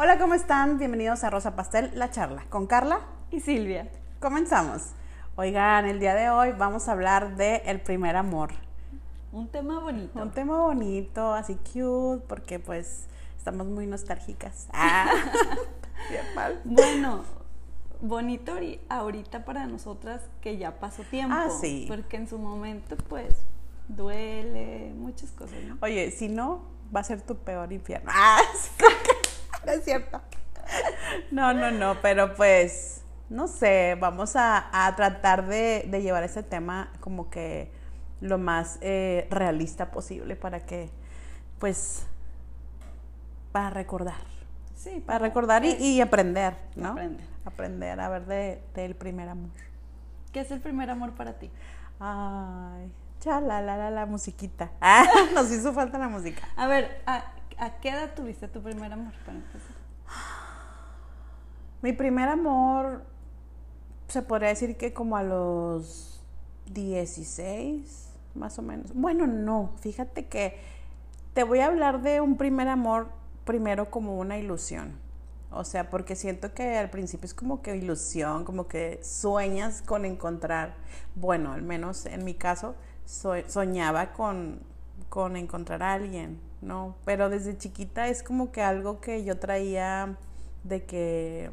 Hola, ¿cómo están? Bienvenidos a Rosa Pastel, la charla con Carla y Silvia. Comenzamos. Oigan, el día de hoy vamos a hablar de el primer amor. Un tema bonito. Un tema bonito, así cute, porque pues estamos muy nostálgicas. Ah, bien mal. Bueno, bonito ahorita para nosotras que ya pasó tiempo. Ah, sí. Porque en su momento, pues, duele, muchas cosas. Oye, si no, va a ser tu peor infierno. Ah, no es cierto. No, no, no, pero pues, no sé, vamos a, tratar de, llevar ese tema como que lo más eh, realista posible para que, pues, para recordar. Sí, para recordar y, aprender, ¿no? Aprender. Aprender a ver del de, primer amor. ¿Qué es el primer amor para ti? Ay, ya la la la la musiquita. Ah, nos hizo falta la música. A ver, ¿a, qué edad tuviste tu primer amor para Mi primer amor se podría decir que como a los 16, más o menos. Bueno, no, fíjate que te voy a hablar de un primer amor primero como una ilusión. O sea, porque siento que al principio es como que ilusión, como que sueñas con encontrar, bueno, al menos en mi caso, soñaba con, con encontrar a alguien, ¿no? Pero desde chiquita es como que algo que yo traía de que,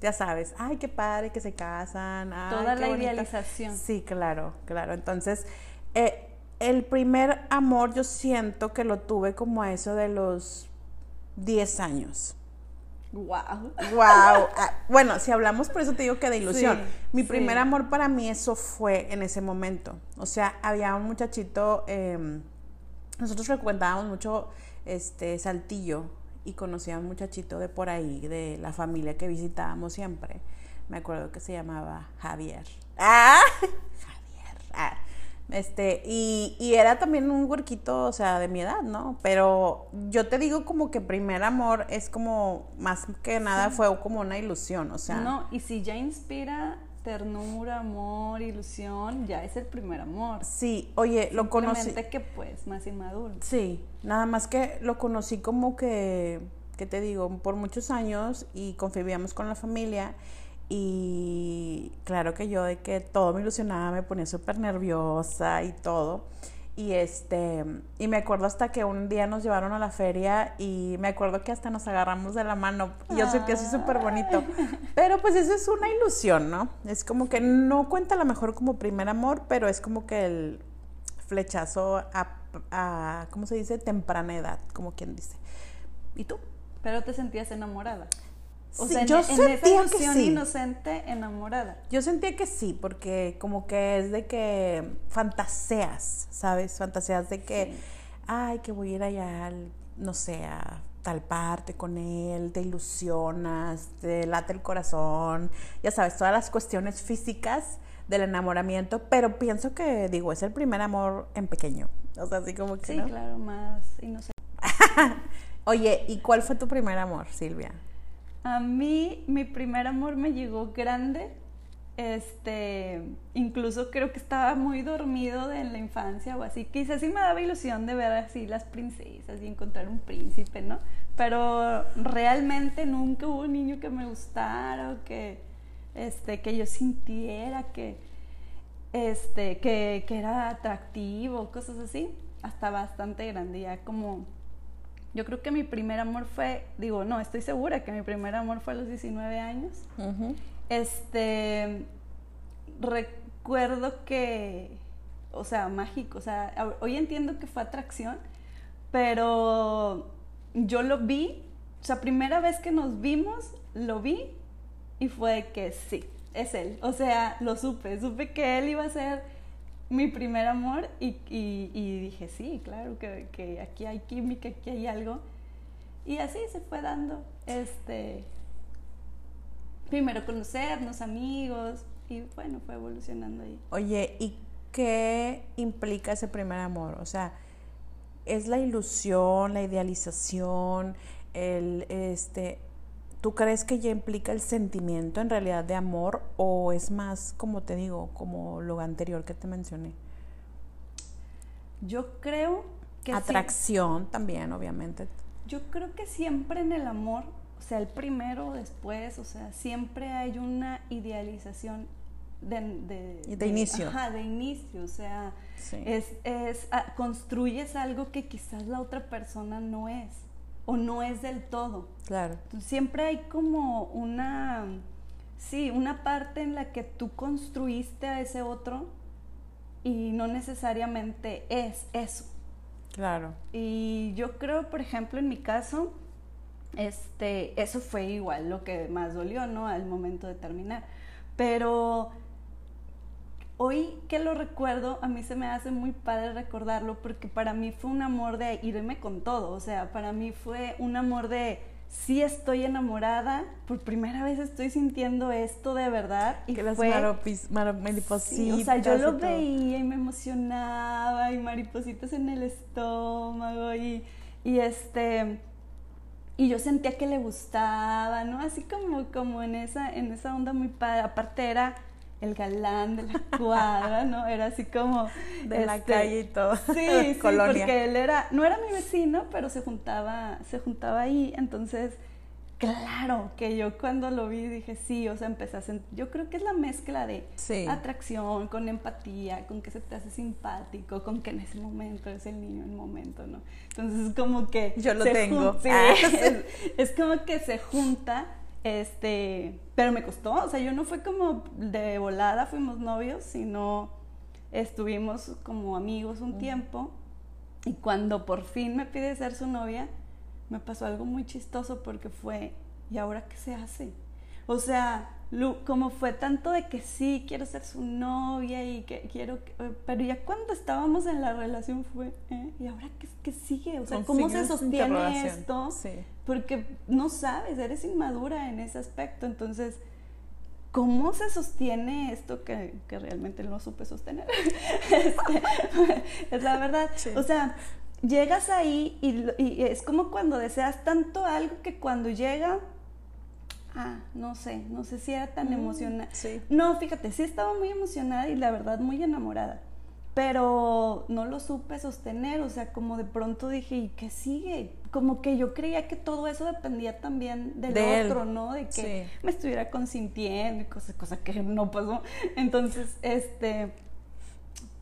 ya sabes, ay, qué padre que se casan. Toda la idealización. Sí, claro, claro. Entonces, eh, el primer amor yo siento que lo tuve como a eso de los 10 años. Wow. Wow. Ah, bueno, si hablamos, por eso te digo que de ilusión. Mi primer amor para mí eso fue en ese momento. O sea, había un muchachito, em, nosotros frecuentábamos mucho este Saltillo y conocía a un muchachito de por ahí, de la familia que visitábamos siempre. Me acuerdo que se llamaba Javier. Ah, Javier. Ah. Este, y, y, era también un huerquito, o sea, de mi edad, ¿no? Pero yo te digo como que primer amor es como, más que nada fue como una ilusión, o sea. No, y si ya inspira ternura, amor, ilusión, ya es el primer amor. Sí, oye, lo conocí. que pues, más inmaduro. Sí, nada más que lo conocí como que, ¿qué te digo? Por muchos años y convivíamos con la familia y claro que yo de que todo me ilusionaba, me ponía súper nerviosa y todo. Y este, y me acuerdo hasta que un día nos llevaron a la feria y me acuerdo que hasta nos agarramos de la mano. Y yo sentí así súper bonito. Pero pues eso es una ilusión, ¿no? Es como que no cuenta a lo mejor como primer amor, pero es como que el flechazo a, a ¿cómo se dice? Temprana edad, como quien dice. ¿Y tú? Pero te sentías enamorada. O sea, yo en, sentía que sí. inocente, enamorada. Yo sentía que sí, porque como que es de que fantaseas, ¿sabes? Fantaseas de que, ay, que voy a ir allá, no sé, a tal parte con él, te ilusionas, te late el corazón, ya sabes, todas las cuestiones físicas del enamoramiento, pero pienso que, digo, es el primer amor en pequeño. O sea, así como que. Sí, claro, más inocente. Oye, ¿y cuál fue tu primer amor, Silvia? A mí, mi primer amor me llegó grande. Este, incluso creo que estaba muy dormido en la infancia o así. Quizás sí me daba ilusión de ver así las princesas y encontrar un príncipe, ¿no? Pero realmente nunca hubo un niño que me gustara o que, este, que yo sintiera que, este, que, que era atractivo, cosas así. Hasta bastante grande, ya como yo creo que mi primer amor fue, digo, no, estoy segura que mi primer amor fue a los 19 años. Este, recuerdo que, o sea, mágico, o sea, hoy entiendo que fue atracción, pero yo lo vi, o sea, primera vez que nos vimos, lo vi y fue que sí, es él. O sea, lo supe, supe que él iba a ser mi primer amor y, dije, sí, claro, que, aquí hay química, aquí hay algo. Y así se fue dando, este, primero conocernos, amigos, y bueno, fue evolucionando ahí. Oye, ¿y qué implica ese primer amor? O sea, ¿es la ilusión, la idealización, el, este, ¿Tú crees que ya implica el sentimiento en realidad de amor o es más, como te digo, como lo anterior que te mencioné? Yo creo que... Atracción también, obviamente. Yo creo que siempre en el amor sea el primero o después, o sea, siempre hay una idealización de, de, de inicio. Ajá, de inicio, o sea, es, es, ah, construyes algo que quizás la otra persona no es o no es del todo. Claro. Siempre hay como una, sí, una parte en la que tú construiste a ese otro y no necesariamente es eso. Claro. Y yo creo, por ejemplo, en mi caso, este, eso fue igual lo que más dolió, ¿no? Al momento de terminar. Pero hoy que lo recuerdo, a mí se me hace muy padre recordarlo porque para mí fue un amor de irme con todo, o sea, para mí fue un amor de sí estoy enamorada, por primera vez estoy sintiendo esto de verdad. Y que las maripositas. Sí, o sea, yo lo veía y me emocionaba y maripositas en el estómago y, y este y yo sentía que le gustaba, ¿no? Así como, como en esa, en esa onda muy padre. Aparte era el galán de la cuadra, ¿no? Era así como... De la este, calle y todo. Sí, sí, porque él era, no era mi vecino, pero se juntaba, se juntaba ahí, entonces, claro, que yo cuando lo vi dije, sí, o sea, empecé a sentir, yo creo que es la mezcla de atracción, con empatía, con que se te hace simpático, con que en ese momento es el niño en el momento, ¿no? Entonces, como que... Yo lo tengo. Ah. es como que se junta este, pero me costó, o sea, yo no fue como de volada, fuimos novios, sino estuvimos como amigos un tiempo. Y cuando por fin me pide ser su novia, me pasó algo muy chistoso porque fue, ¿y ahora qué se hace? O sea, como fue tanto de que sí, quiero ser su novia y que quiero, eh, pero ya cuando estábamos en la relación fue, ¿eh? ¿y ahora qué, sigue? O sea, ¿cómo se sostiene esto? Porque no sabes, eres inmadura en ese aspecto, entonces, ¿cómo se sostiene esto que, realmente no supe sostener? Este, es la verdad. O sea, llegas ahí y, y es como cuando deseas tanto algo que cuando llega ah, no sé, no sé si era tan mm, emocionada. No, fíjate, sí estaba muy emocionada y la verdad muy enamorada, pero no lo supe sostener, o sea, como de pronto dije, ¿y qué sigue? Como que yo creía que todo eso dependía también del otro, ¿no? De que me estuviera consintiendo y cosas, cosa que no pasó. Entonces, este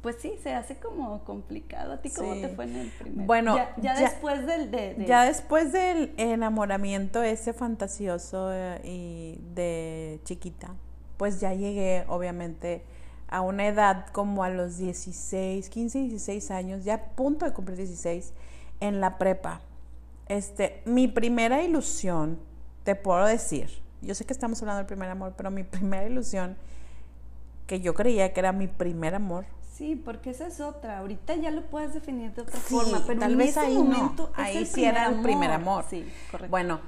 pues sí, se hace como complicado. ¿A ti cómo te fue en el primer? Bueno, ya, después del... De, Ya después del enamoramiento ese fantasioso eh, y de chiquita, pues ya llegué obviamente a una edad como a los 16, 15, 16 años, ya a punto de cumplir 16, en la prepa. Este, mi primera ilusión, te puedo decir, yo sé que estamos hablando del primer amor, pero mi primera ilusión, que yo creía que era mi primer amor, Sí, porque esa es otra. Ahorita ya lo puedes definir de otra forma, pero tal vez ahí momento ahí sí era el primer amor. Sí, correcto. Bueno,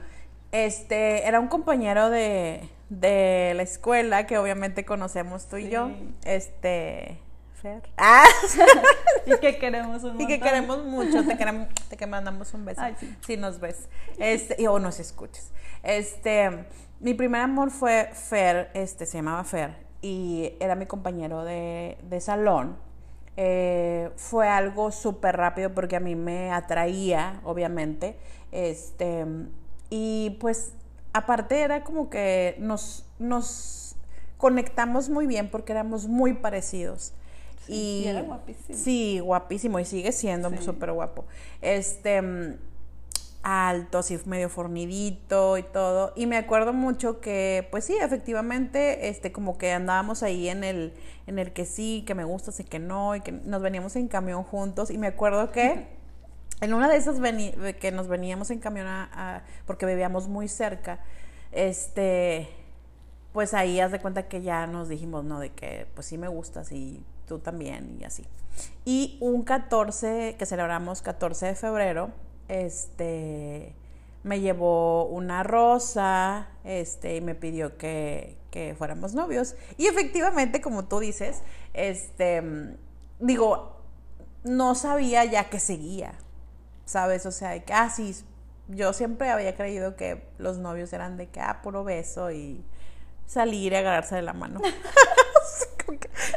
este era un compañero de, de la escuela que obviamente conocemos tú y yo. Este Fer. Ah. y que queremos un Y que queremos mucho, te queremos, te que mandamos un beso. Si nos ves. Este, o nos escuches. Este, mi primer amor fue Fer, este se llamaba Fer y era mi compañero de, salón. Eh, fue algo súper rápido porque a mí me atraía, obviamente. Este, y pues aparte era como que nos, nos conectamos muy bien porque éramos muy parecidos. y, era guapísimo. Sí, guapísimo y sigue siendo súper guapo. Este, alto, así medio fornidito y todo. Y me acuerdo mucho que, pues sí, efectivamente, este, como que andábamos ahí en el, en el que sí, que me gusta, sí que no, y que nos veníamos en camión juntos. Y me acuerdo que en una de esas que nos veníamos en camión a, porque vivíamos muy cerca, este, pues ahí haz de cuenta que ya nos dijimos, ¿no? De que pues sí me gustas y tú también y así. Y un 14, que celebramos 14 de febrero, este, me llevó una rosa, este, y me pidió que, que fuéramos novios. Y efectivamente, como tú dices, este, digo, no sabía ya que seguía, ¿sabes? O sea, que, ah, yo siempre había creído que los novios eran de que, ah, puro beso y salir y agarrarse de la mano.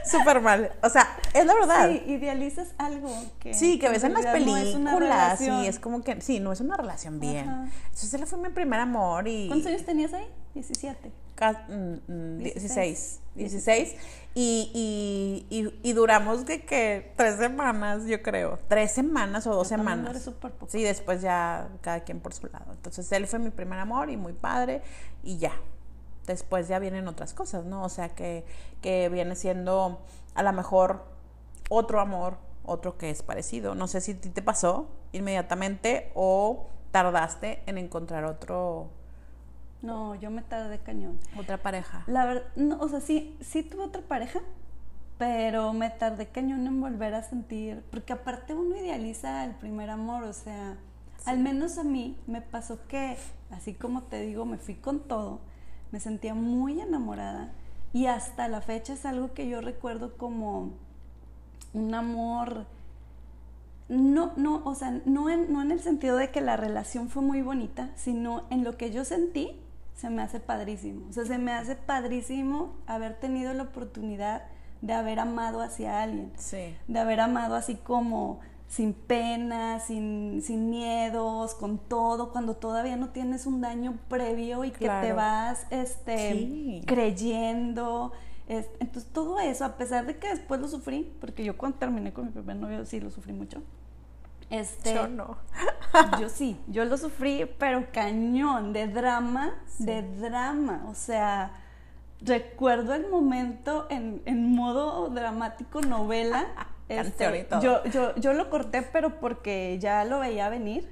Súper mal. O sea, es la verdad. Sí, idealizas algo que. Sí, que ves en las realidad no es películas y es como que, sí, no es una relación bien. Ajá. Entonces él fue mi primer amor y... ¿Cuántos años tenías ahí? 17. ca- mm, mm, 16, 16. 16 y, y, y, y duramos de que tres semanas, yo creo, tres semanas o dos Yo semanas. poco. Sí, después ya cada quien por su lado. Entonces él fue mi primer amor y muy padre y ya. Después ya vienen otras cosas, ¿no? O sea que, que viene siendo a lo mejor otro amor, otro que es parecido. No sé si a ti te pasó inmediatamente o tardaste en encontrar otro, No, yo me tardé cañón. otra pareja. La verdad, no, o sea, sí, sí tuve otra pareja, pero me tardé cañón en volver a sentir, porque aparte uno idealiza el primer amor, o sea, al menos a mí me pasó que, así como te digo, me fui con todo, me sentía muy enamorada y hasta la fecha es algo que yo recuerdo como un amor no, no, o sea, no en, no en el sentido de que la relación fue muy bonita, sino en lo que yo sentí, se me hace padrísimo. O sea, se me hace padrísimo haber tenido la oportunidad de haber amado hacia alguien, Sí. de haber amado así como sin pena, sin, sin miedos, con todo, cuando todavía no tienes un daño previo y que te vas este, Sí. creyendo. Es- entonces todo eso, a pesar de que después lo sufrí, porque yo cuando terminé con mi primer novio sí lo sufrí mucho. Este, Yo no. yo sí, yo lo sufrí, pero cañón, de drama, de drama. O sea, recuerdo el momento en, en modo dramático novela. Este, y todo. yo, yo, yo lo corté, pero porque ya lo veía venir.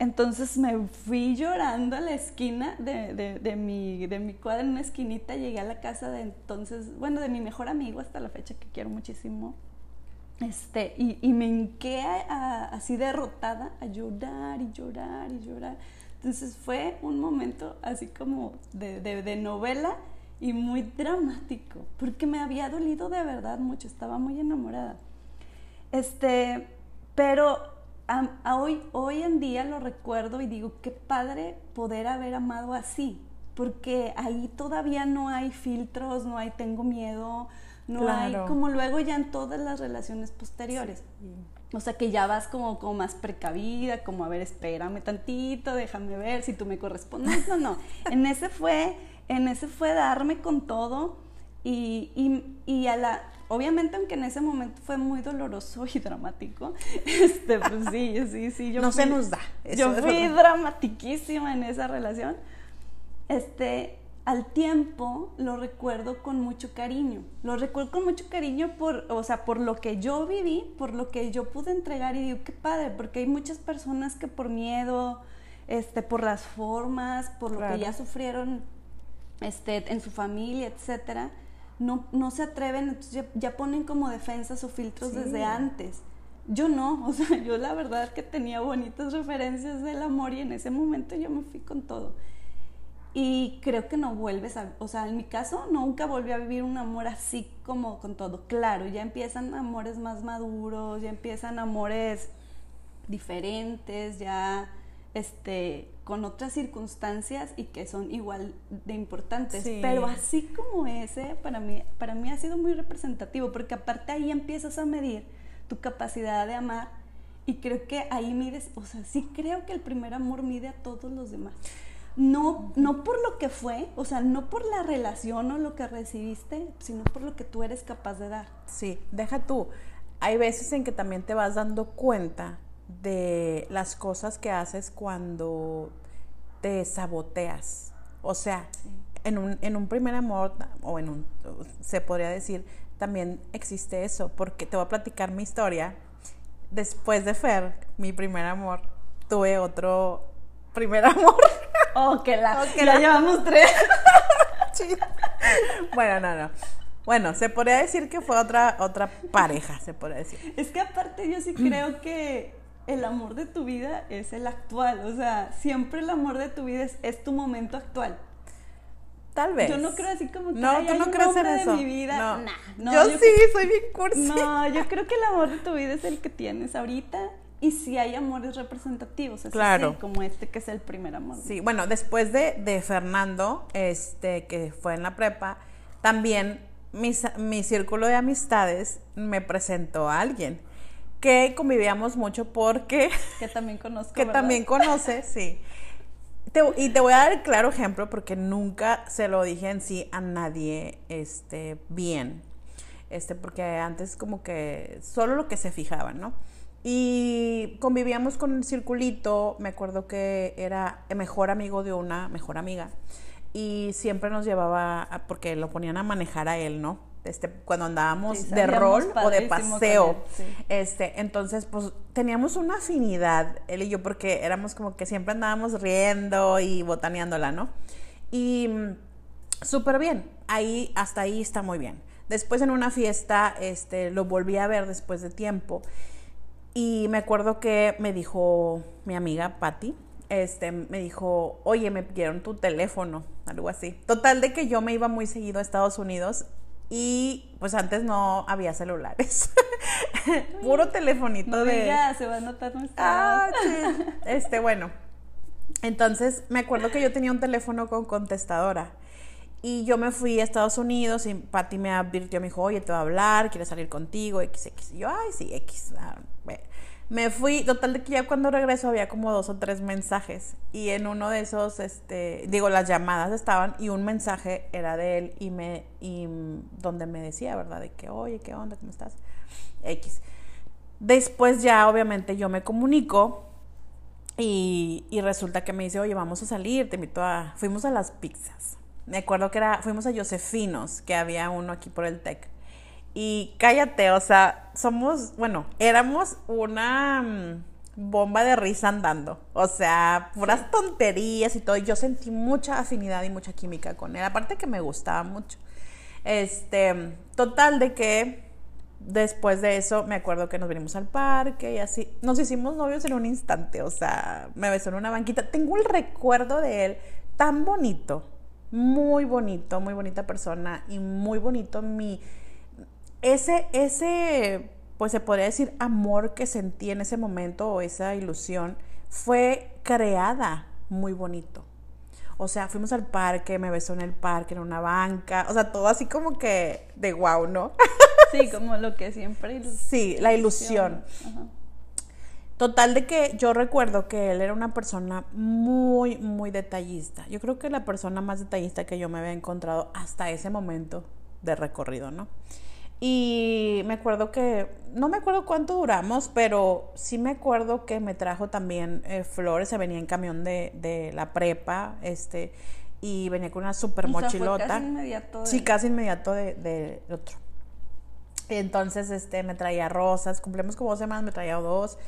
Entonces me fui llorando a la esquina de, de, de mi, de mi cuadra, en una esquinita, llegué a la casa de entonces, bueno, de mi mejor amigo hasta la fecha que quiero muchísimo. Este, y, y me hinqué a- a- así derrotada a llorar y llorar y llorar. Entonces fue un momento así como de- de novela y muy dramático, porque me había dolido de verdad mucho, estaba muy enamorada. Este, pero a, a hoy, hoy en día lo recuerdo y digo, qué padre poder haber amado así, porque ahí todavía no hay filtros, no hay tengo miedo, no hay Claro. como luego ya en todas las relaciones posteriores. O sea que ya vas como, como más precavida, como a ver, espérame tantito, déjame ver si tú me correspondes. No, no. En ese fue, en ese fue darme con todo y, y, y a la, obviamente aunque en ese momento fue muy doloroso y dramático, este, pues sí, sí, sí. Yo No se fui- nos da, Yo fui dramatiquísima en esa relación. Este, al tiempo lo recuerdo con mucho cariño. Lo recuerdo con mucho cariño por, o sea, por lo que yo viví, por lo que yo pude entregar y digo, qué padre, porque hay muchas personas que por miedo, este, por las formas, por lo Claro. que ya sufrieron este, en su familia, etcétera, no, no se atreven, entonces ya, ya ponen como defensas o filtros Sí. desde antes. Yo no, o sea, yo la verdad que tenía bonitas referencias del amor y en ese momento yo me fui con todo. Y creo que no vuelves a, o sea, en mi caso nunca volví a vivir un amor así como con todo. Claro, ya empiezan amores más maduros, ya empiezan amores diferentes, ya este con otras circunstancias y que son igual de importantes. Sí. Pero así como ese, para mí, para mí ha sido muy representativo, porque aparte ahí empiezas a medir tu capacidad de amar y creo que ahí mides, o sea, sí creo que el primer amor mide a todos los demás. No, no por lo que fue, o sea, no por la relación o lo que recibiste, sino por lo que tú eres capaz de dar. Sí, deja tú. Hay veces en que también te vas dando cuenta de las cosas que haces cuando te saboteas. O sea, en, un, en un primer amor, o en un, se podría decir, también existe eso, porque te voy a platicar mi historia. Después de Fer, mi primer amor, tuve otro primer amor. Oh, que la, Oh, que la- llevamos tres. Bueno, no, no. Bueno, se podría decir que fue otra, otra pareja, se podría decir. Es que aparte yo sí creo que el amor de tu vida es el actual, o sea, siempre el amor de tu vida es, es tu momento actual. Tal vez. Yo no creo así como que No, "Ay, tú no crees en eso. de mi vida. No. Nah, no, yo, yo sí, soy bien cursi. No, yo creo que el amor de tu vida es el que tienes ahorita y si hay amores representativos, eso Claro. sí, como este que es el primer amor. Sí, bueno, después de, de Fernando, este, que fue en la prepa, también mi círculo de amistades me presentó a alguien que convivíamos mucho porque... Que también conozco. Que también conoce, sí. y te voy a dar el claro ejemplo porque nunca se lo dije en sí a nadie este, bien. Este, porque antes como que solo lo que se fijaban, ¿no? Y convivíamos con el circulito, me acuerdo que era el mejor amigo de una mejor amiga y siempre nos llevaba, porque lo ponían a manejar a él, ¿no? Este, cuando andábamos de rol o de paseo. Este, entonces, pues teníamos una afinidad, él y yo, porque éramos como que siempre andábamos riendo y botaneándola, ¿no? Y mm, súper bien, ahí, hasta ahí está muy bien. Después en una fiesta, este, lo volví a ver después de tiempo. Y me acuerdo que me dijo mi amiga Patti, este, me dijo, oye, me pidieron tu teléfono, algo así. Total de que yo me iba muy seguido a Estados Unidos y pues antes no había celulares. Puro telefonito de... Ya, se va a notar nuestra... Ah, sí. Este, bueno. Entonces me acuerdo que yo tenía un teléfono con contestadora. Y yo me fui a Estados Unidos y Patti me advirtió, me dijo, oye, te voy a hablar, quiere salir contigo, XX. Y yo, ay, sí, X. Me fui, total de que ya cuando regreso había como dos o tres mensajes y en uno de esos, este, digo, las llamadas estaban y un mensaje era de él y me, y donde me decía, ¿verdad? De que, oye, ¿qué onda? ¿Cómo estás? X. Después ya obviamente yo me comunico y, y resulta que me dice, oye, vamos a salir, te invito a, fuimos a las pizzas. Me acuerdo que era, fuimos a Josefinos, que había uno aquí por el TEC. Y cállate, o sea, somos, bueno, éramos una mm, bomba de risa andando. O sea, puras tonterías y todo. Y yo sentí mucha afinidad y mucha química con él. Aparte que me gustaba mucho. Este, total de que después de eso me acuerdo que nos venimos al parque y así. Nos hicimos novios en un instante. O sea, me besó en una banquita. Tengo el recuerdo de él tan bonito. Muy bonito, muy bonita persona y muy bonito mi ese, ese, pues se podría decir, amor que sentí en ese momento o esa ilusión fue creada muy bonito. O sea, fuimos al parque, me besó en el parque, en una banca, o sea, todo así como que de guau, ¿no? Sí, como lo que siempre. Sí, la ilusión. Total de que yo recuerdo que él era una persona muy, muy detallista. Yo creo que la persona más detallista que yo me había encontrado hasta ese momento de recorrido, ¿no? Y me acuerdo que, no me acuerdo cuánto duramos, pero sí me acuerdo que me trajo también eh, flores, se venía en camión de, de, la prepa, este, y venía con una super mochilota. casi inmediato. Sí, casi inmediato de, de, otro. Entonces, este, me traía rosas, cumplimos como dos semanas, me traía dos,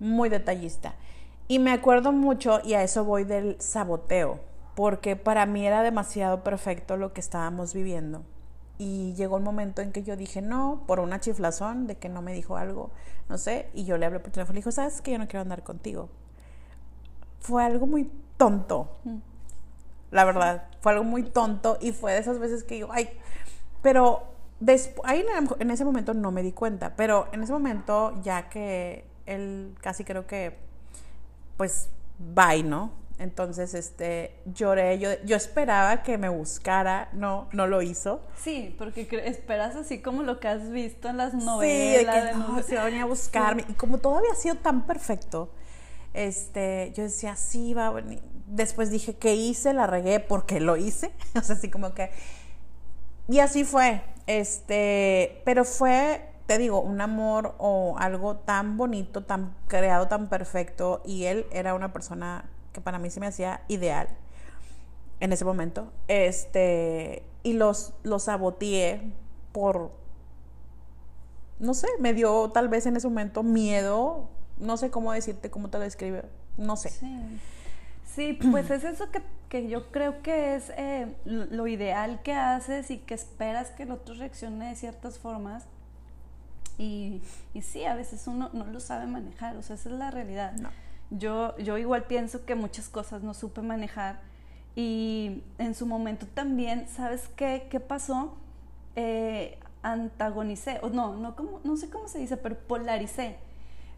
muy detallista. Y me acuerdo mucho, y a eso voy del saboteo, porque para mí era demasiado perfecto lo que estábamos viviendo y llegó un momento en que yo dije no, por una chiflazón de que no me dijo algo, no sé, y yo le hablé por teléfono y dijo, ¿sabes que yo no quiero andar contigo? Fue algo muy tonto, mm. la verdad, fue algo muy tonto y fue de esas veces que yo, ay, pero después, ahí en ese momento no me di cuenta, pero en ese momento ya que él casi creo que, pues, bye, ¿no? Entonces, este, lloré, yo, yo esperaba que me buscara, no, no lo hizo. Sí, porque esperas así como lo que has visto en las novelas. Sí, de que se venía a buscarme. Y como todo había sido tan perfecto, este, yo decía, sí, va a venir. Después dije, ¿qué hice? La regué porque lo hice. o sea, así como que... Y así fue, este, pero fue, te digo, un amor o algo tan bonito, tan creado, tan perfecto. Y él era una persona que para mí se me hacía ideal en ese momento. Este, y los, los saboteé por, no sé, me dio tal vez en ese momento miedo, no sé cómo decirte, cómo te lo describe, no sé. Sí. pues es eso que, que, yo creo que es eh, lo ideal que haces y que esperas que el otro reaccione de ciertas formas. Y, y sí, a veces uno no lo sabe manejar, o sea, esa es la realidad. No. Yo, yo igual pienso que muchas cosas no supe manejar y en su momento también, ¿sabes qué, qué pasó? Eh, antagonicé, o no, no, como, no sé cómo se dice, pero polaricé.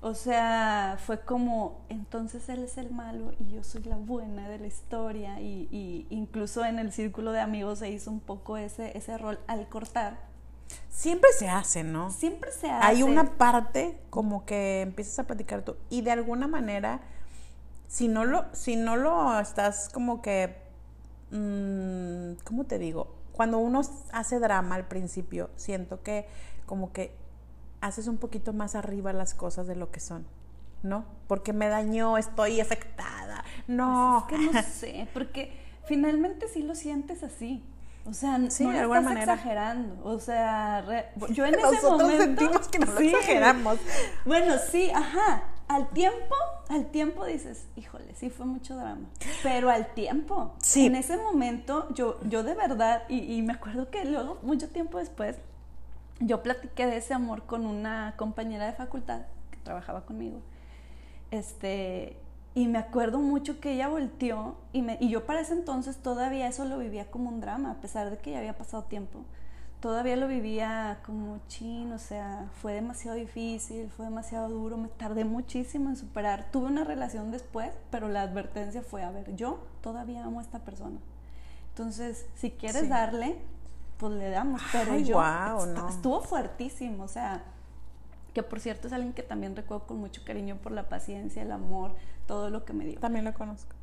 O sea, fue como, entonces él es el malo y yo soy la buena de la historia. Y, y incluso en el círculo de amigos se hizo un poco ese, ese rol al cortar, Siempre se hace, ¿no? Siempre se hace. Hay una parte como que empiezas a platicar tú y de alguna manera, si no lo, si no lo estás como que, mm, ¿cómo te digo? Cuando uno hace drama al principio, siento que como que haces un poquito más arriba las cosas de lo que son, ¿no? Porque me dañó, estoy afectada. No. Pues es que no sé, porque finalmente sí lo sientes así. O sea, Sí, no de alguna estás manera. exagerando. O sea, re- yo en ese Nosotros momento sentimos que no lo Sí. exageramos. Bueno, sí, ajá. Al tiempo, al tiempo dices, híjole, sí fue mucho drama. Pero al tiempo, Sí. en ese momento, yo, yo de verdad, y, y me acuerdo que luego, mucho tiempo después, yo platiqué de ese amor con una compañera de facultad que trabajaba conmigo. Este, y me acuerdo mucho que ella volteó y, me, y yo para ese entonces todavía eso lo vivía como un drama, a pesar de que ya había pasado tiempo. Todavía lo vivía como chin, o sea, fue demasiado difícil, fue demasiado duro, me tardé muchísimo en superar. Tuve una relación después, pero la advertencia fue, a ver, yo todavía amo a esta persona. Entonces, si quieres Sí. darle, pues le damos. Pero Ay, yo est- no. estuvo fuertísimo, o sea, que por cierto es alguien que también recuerdo con mucho cariño por la paciencia, el amor, todo lo que me dio. También lo conozco.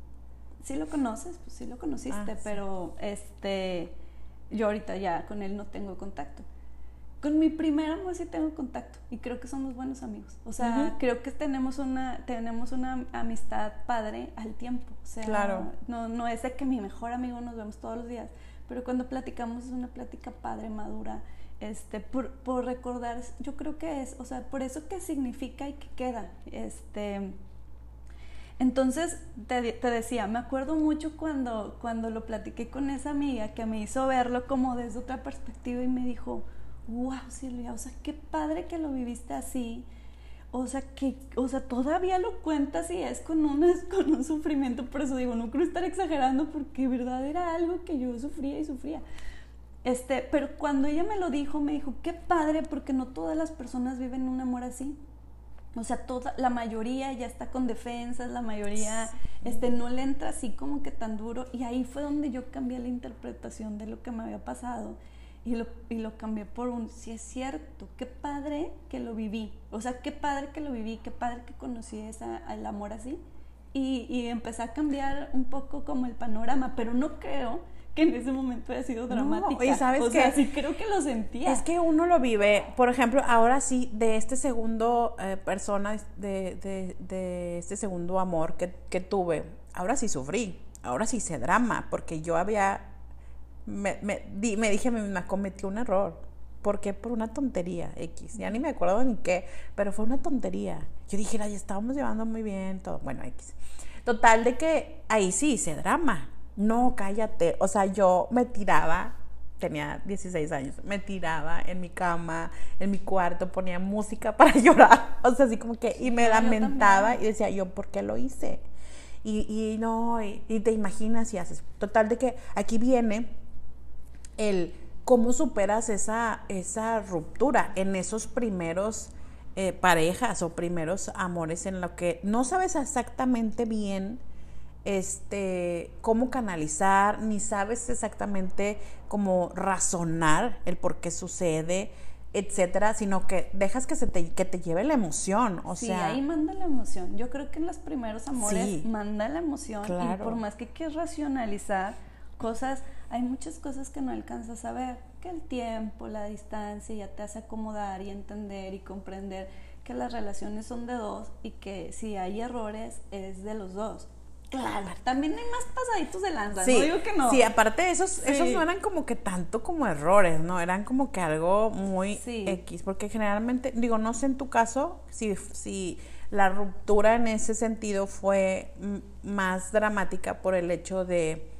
Sí lo conoces, pues sí lo conociste, Ah, sí. pero este, yo ahorita ya con él no tengo contacto. Con mi primer amor sí tengo contacto y creo que somos buenos amigos. O sea, Ujú. creo que tenemos una, tenemos una amistad padre al tiempo. O sea, Claro. no, no es de que mi mejor amigo nos vemos todos los días, pero cuando platicamos es una plática padre, madura, este, por, por recordar, yo creo que es, o sea, por eso que significa y que queda. Este, entonces, te, te decía, me acuerdo mucho cuando, cuando lo platiqué con esa amiga que me hizo verlo como desde otra perspectiva y me dijo, wow, Silvia, o sea, qué padre que lo viviste así. O sea, que, o sea, todavía lo cuentas y es con un, es con un sufrimiento, por eso digo, no creo estar exagerando porque verdad era algo que yo sufría y sufría. Este, pero cuando ella me lo dijo, me dijo, qué padre, porque no todas las personas viven un amor así. O sea, toda, la mayoría ya está con defensas, la mayoría este, no le entra así como que tan duro. Y ahí fue donde yo cambié la interpretación de lo que me había pasado. Y lo, y lo cambié por un, sí es cierto, qué padre que lo viví. O sea, qué padre que lo viví, qué padre que conocí esa, el amor así. Y, y empecé a cambiar un poco como el panorama, pero no creo que en ese momento haya sido No, dramática. y ¿sabes o sea, qué? sí creo que lo sentía. Es que uno lo vive, por ejemplo, ahora sí, de este segundo eh, persona, de, de- de este segundo amor que, que tuve, ahora sí sufrí, ahora sí hice drama, porque yo había, me, me, di- me dije a mí misma, cometí un error. ¿Por qué? Por una tontería X. Ya ni me acuerdo ni qué, pero fue una tontería. Yo dije, ay, estábamos llevando muy bien, todo. Bueno, X. Total de que ahí sí hice drama. No, cállate. O sea, yo me tiraba, tenía 16 años, me tiraba en mi cama, en mi cuarto, ponía música para llorar. O sea, así como que, y me lamentaba y decía, yo, ¿por qué lo hice? Y, y no, y, y te imaginas y haces. Total de que aquí viene el cómo superas esa, esa ruptura en esos primeros eh, parejas o primeros amores en lo que no sabes exactamente bien este cómo canalizar ni sabes exactamente cómo razonar el por qué sucede etcétera sino que dejas que se te que te lleve la emoción o sí, sea ahí manda la emoción. Yo creo que en los primeros amores Sí. manda la emoción y por más que quieras racionalizar cosas, hay muchas cosas que no alcanzas a ver, que el tiempo, la distancia ya te hace acomodar y entender y comprender que las relaciones son de dos y que si hay errores es de los dos. Claro, también hay más pasaditos de lanza, Sí, no digo que no. sí, aparte esos, esos no eran como que tanto como errores, ¿no? Eran como que algo muy Sí. X, porque generalmente, digo, no sé en tu caso si, si la ruptura en ese sentido fue más dramática por el hecho de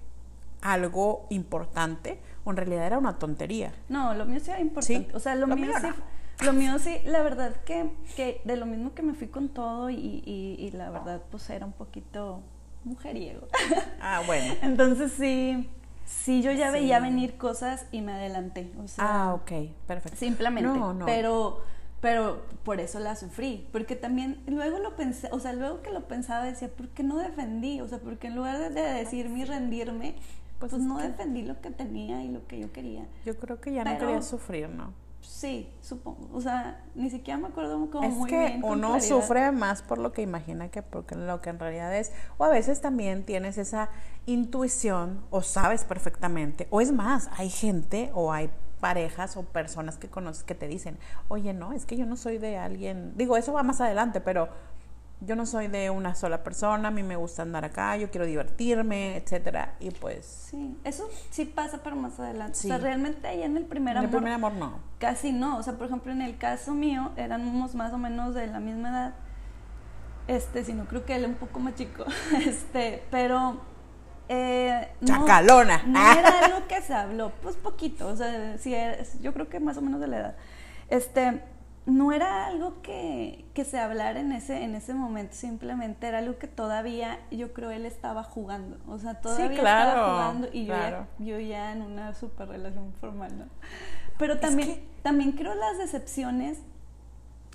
algo importante o en realidad era una tontería. No, lo mío sí era importante. Sí, O sea, lo, lo mío, mío sí, lo mío sí, la verdad que, que de lo mismo que me fui con todo y, y- y la verdad pues era un poquito mujeriego. Ah, bueno. Entonces sí, sí yo ya Sí. veía venir cosas y me adelanté. O sea, Ah, ok, perfecto. simplemente. No, no. Pero, pero por eso la sufrí. Porque también luego lo pensé, o sea, luego que lo pensaba decía, ¿por qué no defendí? O sea, porque en lugar de, de decirme y rendirme, Pues pues, es no defendí lo que tenía y lo que yo quería. Yo creo que ya no quería sufrir, ¿no? Sí, supongo. O sea, ni siquiera me acuerdo como es muy que bien. uno claridad. sufre más por lo que imagina que por lo que en realidad es. O a veces también tienes esa intuición o sabes perfectamente. O es más, hay gente o hay parejas o personas que conoces que te dicen, oye, no, es que yo no soy de alguien. Digo, eso va más adelante, pero yo no soy de una sola persona, a mí me gusta andar acá, yo quiero divertirme, etcétera. Y pues, Sí, eso sí pasa, pero más adelante. Sí. O sea, realmente ahí en el primer en el amor, primer amor no. casi no. O sea, por ejemplo, en el caso mío, éramos más o menos de la misma edad. Este, si no creo que él un poco más chico. Este, pero. Eh, no- Chacalona. No, era algo que se habló, pues poquito. O sea, sí, es- yo creo que más o menos de la edad. Este. No era algo que, que se hablara en ese, en ese momento, simplemente era algo que todavía yo creo él estaba jugando. O sea, todavía claro, estaba jugando y yo, ya, yo ya en una super relación formal, ¿no? Pero también, que- también creo las decepciones,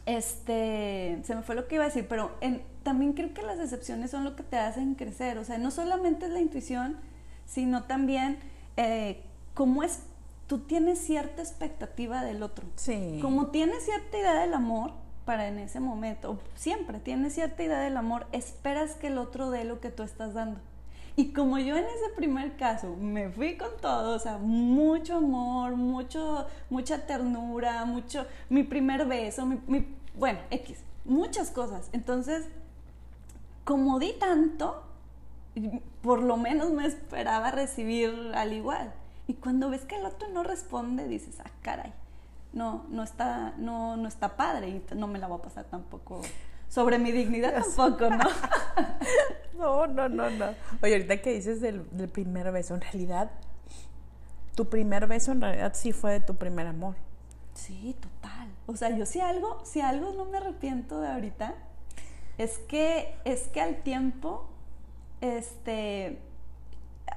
este, se me fue lo que iba a decir, pero en- también creo que las decepciones son lo que te hacen crecer, o sea, no solamente es la intuición, sino también eh, cómo es, tú tienes cierta expectativa del otro. Sí. Como tienes cierta idea del amor, para en ese momento, siempre tienes cierta idea del amor, esperas que el otro dé lo que tú estás dando. Y como yo en ese primer caso me fui con todo, o sea, mucho amor, mucho, mucha ternura, mucho, mi primer beso, mi, mi- bueno, X, muchas cosas. Entonces, como di tanto, por lo menos me esperaba recibir al igual. Y cuando ves que el otro no responde, dices, ah, caray, no, no está, no, no está padre y no me la voy a pasar tampoco sobre mi dignidad tampoco, ¿no? No, no, no, no. Oye, ahorita que dices del, del primer beso, en realidad, tu primer beso en realidad sí fue de tu primer amor. Sí, total. O sea, yo si algo, si algo no me arrepiento de ahorita, es que, es que al tiempo, este,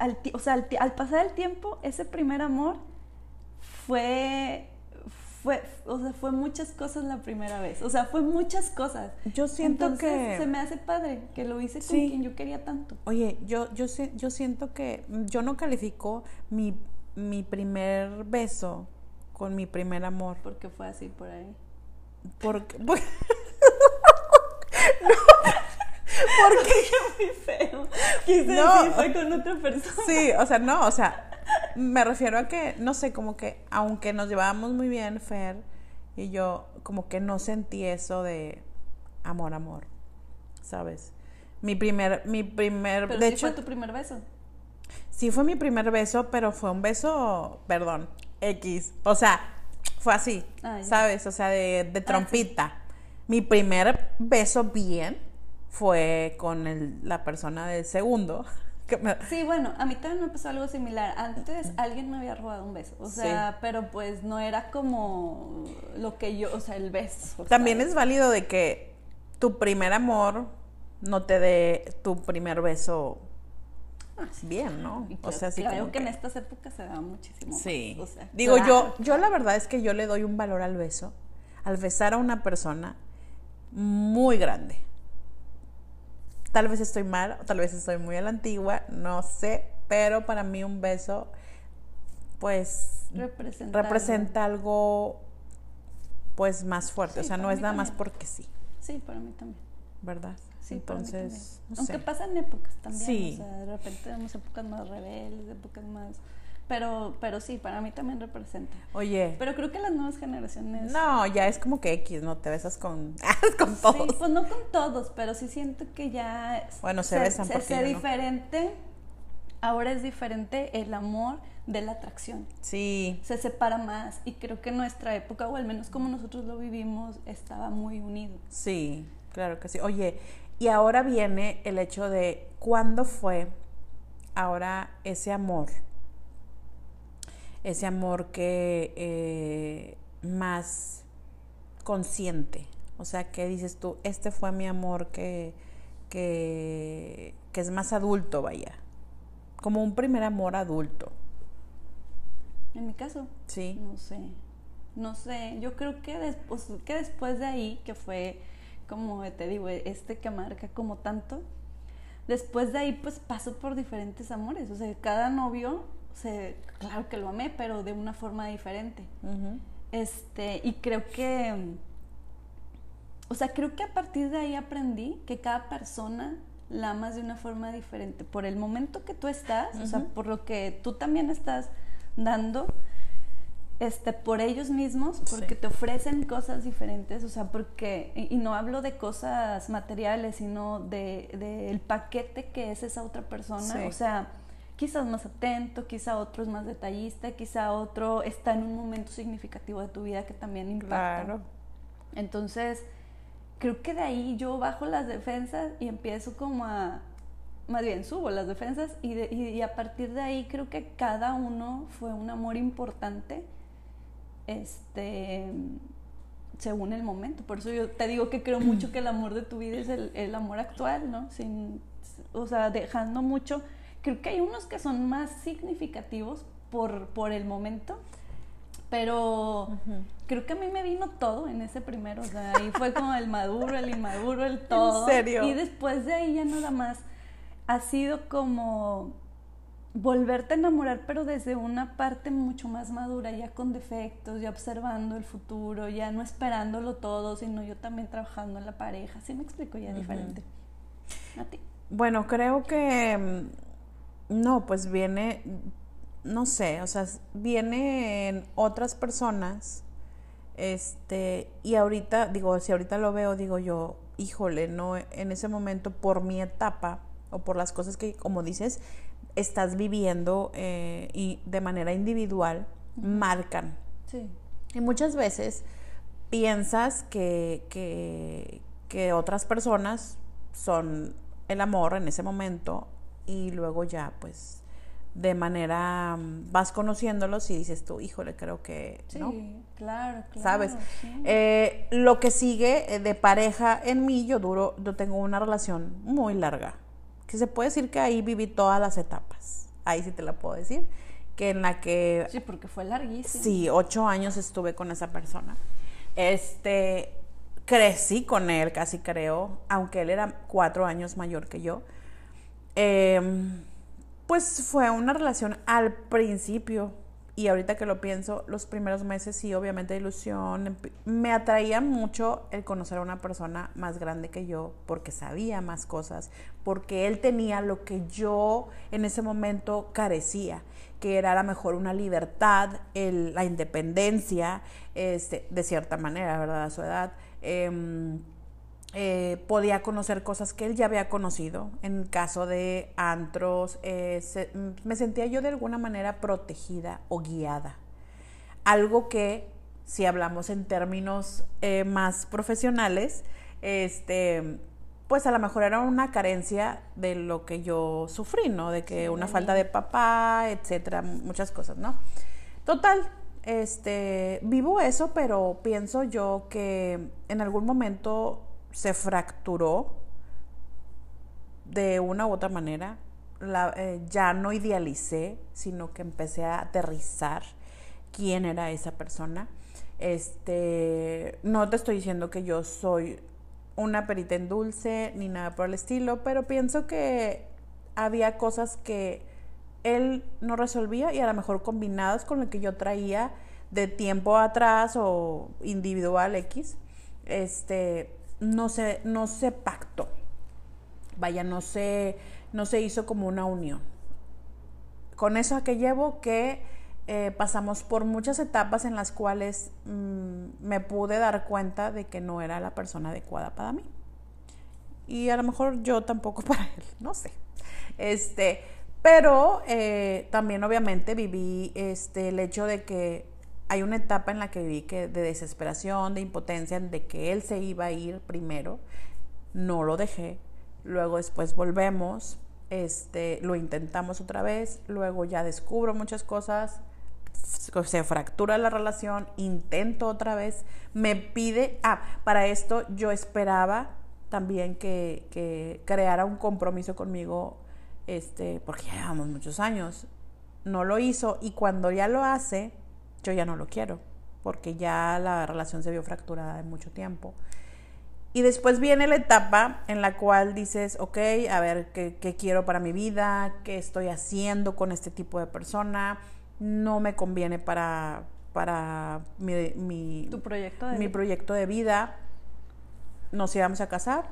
al, o sea, al, pasar el tiempo, ese primer amor fue, fue, o sea, fue muchas cosas la primera vez. O sea, fue muchas cosas. Yo siento Entonces, que... se me hace padre que lo hice con quien yo quería tanto. Oye, yo, yo, yo siento que yo no califico mi, mi primer beso con mi primer amor. Porque fue así por ahí. Porque, porque, Porque muy feo. Quise No. decir, fue con otra persona. sí, o sea, no, o sea, me refiero a que, no sé, como que aunque nos llevábamos muy bien, Fer y yo, como que no sentí eso de amor, amor, ¿sabes? Mi primer, mi primer, Pero de sí hecho, fue tu primer beso. Sí fue mi primer beso, pero fue un beso, perdón, X. O sea, fue así, Ah. ¿sabes? O sea, de, de sí. trompita. Mi primer beso bien fue con el- la persona del segundo. que me- Sí, bueno, a mí también me pasó algo similar. Antes alguien me había robado un beso, o sea, Sí. pero pues no era como lo que yo, o sea, el beso. También ¿sabes? es válido de que tu primer amor no te dé tu primer beso bien, ¿no? Y O creo- sea, sí creo que en estas épocas se da muchísimo. Sí. más, o sea, Digo, claro. yo, yo la verdad es que yo le doy un valor al beso, al besar a una persona muy grande. Tal vez estoy mal, o tal vez estoy muy a la antigua, no sé, pero para mí un beso, pues, representa. representa algo, pues, más fuerte. Sí, o sea, no es nada más porque sí, Sí, para mí también. ¿verdad? Sí, para mí Entonces, no Aunque sé. pasan épocas también. Sí. O sea, de repente tenemos épocas más rebeldes, épocas más. Pero, pero sí, para mí también representa. Oye, Pero creo que las nuevas generaciones. no, ya es como que X, ¿no? Te besas con, con todos. Sí, pues no con todos, pero sí siento que ya. Bueno, se besan se, porque se no. diferente. Ahora es diferente el amor de la atracción. Sí, Se separa más y creo que nuestra época, o al menos como nosotros lo vivimos, estaba muy unido. Sí, claro que sí. Oye, y ahora viene el hecho de cuándo fue ahora ese amor, ese amor que eh, más consciente. O sea, que dices tú, este fue mi amor que, que, que es más adulto, vaya. Como un primer amor adulto. En mi caso, Sí. no sé. No sé, yo creo que, después que después de ahí, que fue como te digo, este que marca como tanto, después de ahí pues paso por diferentes amores. O sea, cada novio, se, claro que lo amé, pero de una forma diferente. Ujú. Este, y creo que, o sea, creo que a partir de ahí aprendí que cada persona la amas de una forma diferente. Por el momento que tú estás, o sea, por lo que tú también estás dando, este, por ellos mismos, porque te ofrecen cosas diferentes, o sea, porque, y, no hablo de cosas materiales, sino de, de el paquete que es esa otra persona, o sea, quizás más atento, quizá otro es más detallista, quizá otro está en un momento significativo de tu vida que también impacta. Claro. Entonces, creo que de ahí yo bajo las defensas y empiezo como a, más bien subo las defensas y, y, a partir de ahí creo que cada uno fue un amor importante, este, según el momento. Por eso yo te digo que creo mucho que el amor de tu vida es el, el amor actual, ¿no? Sin, o sea, dejando mucho Creo que hay unos que son más significativos por, por el momento, pero creo que a mí me vino todo en ese primero, o sea, ahí fue como el maduro, el inmaduro, el todo. ¿En serio? Y después de ahí ya nada más ha sido como volverte a enamorar, pero desde una parte mucho más madura, ya con defectos, ya observando el futuro, ya no esperándolo todo, sino yo también trabajando en la pareja. ¿Sí me explico ya diferente? ¿A ti? Bueno, creo que no, pues viene, no sé, o sea, vienen otras personas, este, y ahorita, digo, si ahorita lo veo, digo yo, híjole, no, en ese momento, por mi etapa, o por las cosas que, como dices, estás viviendo eh, y de manera individual, marcan. Sí. Y muchas veces piensas que, que, que otras personas son el amor en ese momento y luego ya pues de manera mm, vas conociéndolos y dices tú, híjole, creo que sí, claro, claro. ¿Sabes? Eh, lo que sigue eh, de pareja en mí, yo duro, yo tengo una relación muy larga, que se puede decir que ahí viví todas las etapas, ahí sí te la puedo decir, que en la que... Sí, porque fue larguísimo. Sí, ocho años estuve con esa persona. Este, crecí con él, casi creo, aunque él era cuatro años mayor que yo Em, pues fue una relación al principio y ahorita que lo pienso, los primeros meses sí, obviamente ilusión. Me atraía mucho el conocer a una persona más grande que yo porque sabía más cosas, porque él tenía lo que yo en ese momento carecía, que era a lo mejor una libertad, la independencia, este, de cierta manera, ¿verdad? A su edad. Em, eh, podía conocer cosas que él ya había conocido. En caso de antros, eh, me sentía yo de alguna manera protegida o guiada. Algo que, si hablamos en términos eh, más profesionales, este, pues a lo mejor era una carencia de lo que yo sufrí, ¿no? De que una falta de papá, etcétera, muchas cosas, ¿no? Total, este, vivo eso, pero pienso yo que en algún momento se fracturó de una u otra manera. Eh, ya no idealicé, sino que empecé a aterrizar quién era esa persona. Este, no te estoy diciendo que yo soy una perita en dulce ni nada por el estilo, pero pienso que había cosas que él no resolvía y a lo mejor combinadas con lo que yo traía de tiempo atrás o individual X, este, no se, no se pactó. Vaya, no se, no se hizo como una unión. Con eso a que llevo que eh, pasamos por muchas etapas en las cuales mm, me pude dar cuenta de que no era la persona adecuada para mí. Y a lo mejor yo tampoco para él, no sé. Este, pero eh, también obviamente viví este, el hecho de que hay una etapa en la que vi que de desesperación, de impotencia, de que él se iba a ir primero, no lo dejé, luego después volvemos, este, lo intentamos otra vez, luego ya descubro muchas cosas, se fractura la relación, intento otra vez, me pide, ah, para esto yo esperaba también que, que creara un compromiso conmigo, este, porque llevamos muchos años, no lo hizo y cuando ya lo hace, yo ya no lo quiero, porque ya la relación se vio fracturada de mucho tiempo. Y después viene la etapa en la cual dices, ok, a ver, ¿qué, ¿qué, quiero para mi vida? ¿Qué estoy haciendo con este tipo de persona? No me conviene para, para mi, mi, Tu proyecto de mi vida. proyecto de vida. Nos íbamos a casar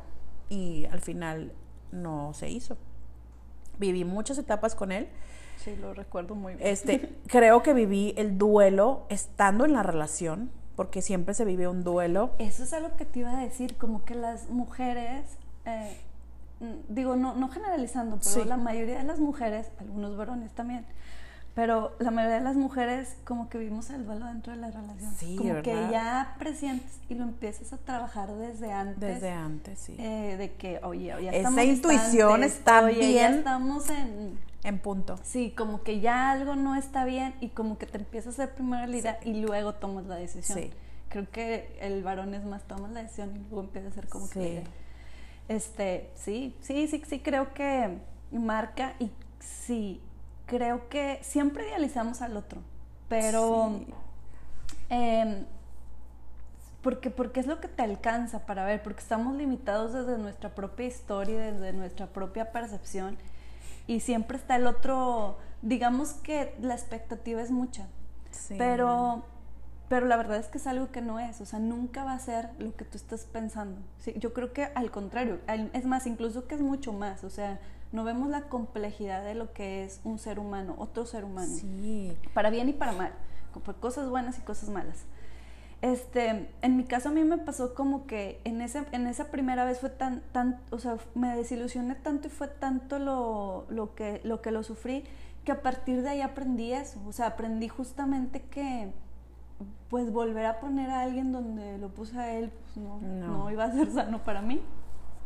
y al final no se hizo. Viví muchas etapas con él. Sí, lo recuerdo muy bien. Este, creo que viví el duelo estando en la relación, porque siempre se vive un duelo. Eso es algo que te iba a decir, como que las mujeres, eh, digo, no, no generalizando, pero Sí. la mayoría de las mujeres, algunos varones también, pero la mayoría de las mujeres como que vivimos el duelo dentro de la relación. Sí, como que ya presientes y lo empiezas a trabajar desde antes. Desde antes, sí. eh, de que, oye, ya Esa estamos intuición distantes, está oye, bien. Ya estamos en, en punto. Sí, como que ya algo no está bien y como que te empiezas a hacer primero la idea y luego tomas la decisión. Sí. Creo que el varón es más tomas la decisión y luego empieza a hacer como que idea. Este, sí, sí, sí, sí creo que marca y sí, creo que siempre idealizamos al otro, pero Sí. em, porque, porque es lo que te alcanza para ver, porque estamos limitados desde nuestra propia historia, desde nuestra propia percepción, y siempre está el otro, digamos que la expectativa es mucha, Sí. pero, pero la verdad es que es algo que no es, o sea, nunca va a ser lo que tú estás pensando. Sí, yo creo que al contrario, es más, incluso que es mucho más, o sea, no vemos la complejidad de lo que es un ser humano, otro ser humano Sí. para bien y para mal, cosas buenas y cosas malas. Este, en mi caso a mí me pasó como que en, ese, en esa primera vez fue tan, tan, o sea, me desilusioné tanto y fue tanto lo, lo, que, lo que lo sufrí que a partir de ahí aprendí eso, o sea, aprendí justamente que pues volver a poner a alguien donde lo puse a él, pues no, No. no iba a ser sano para mí.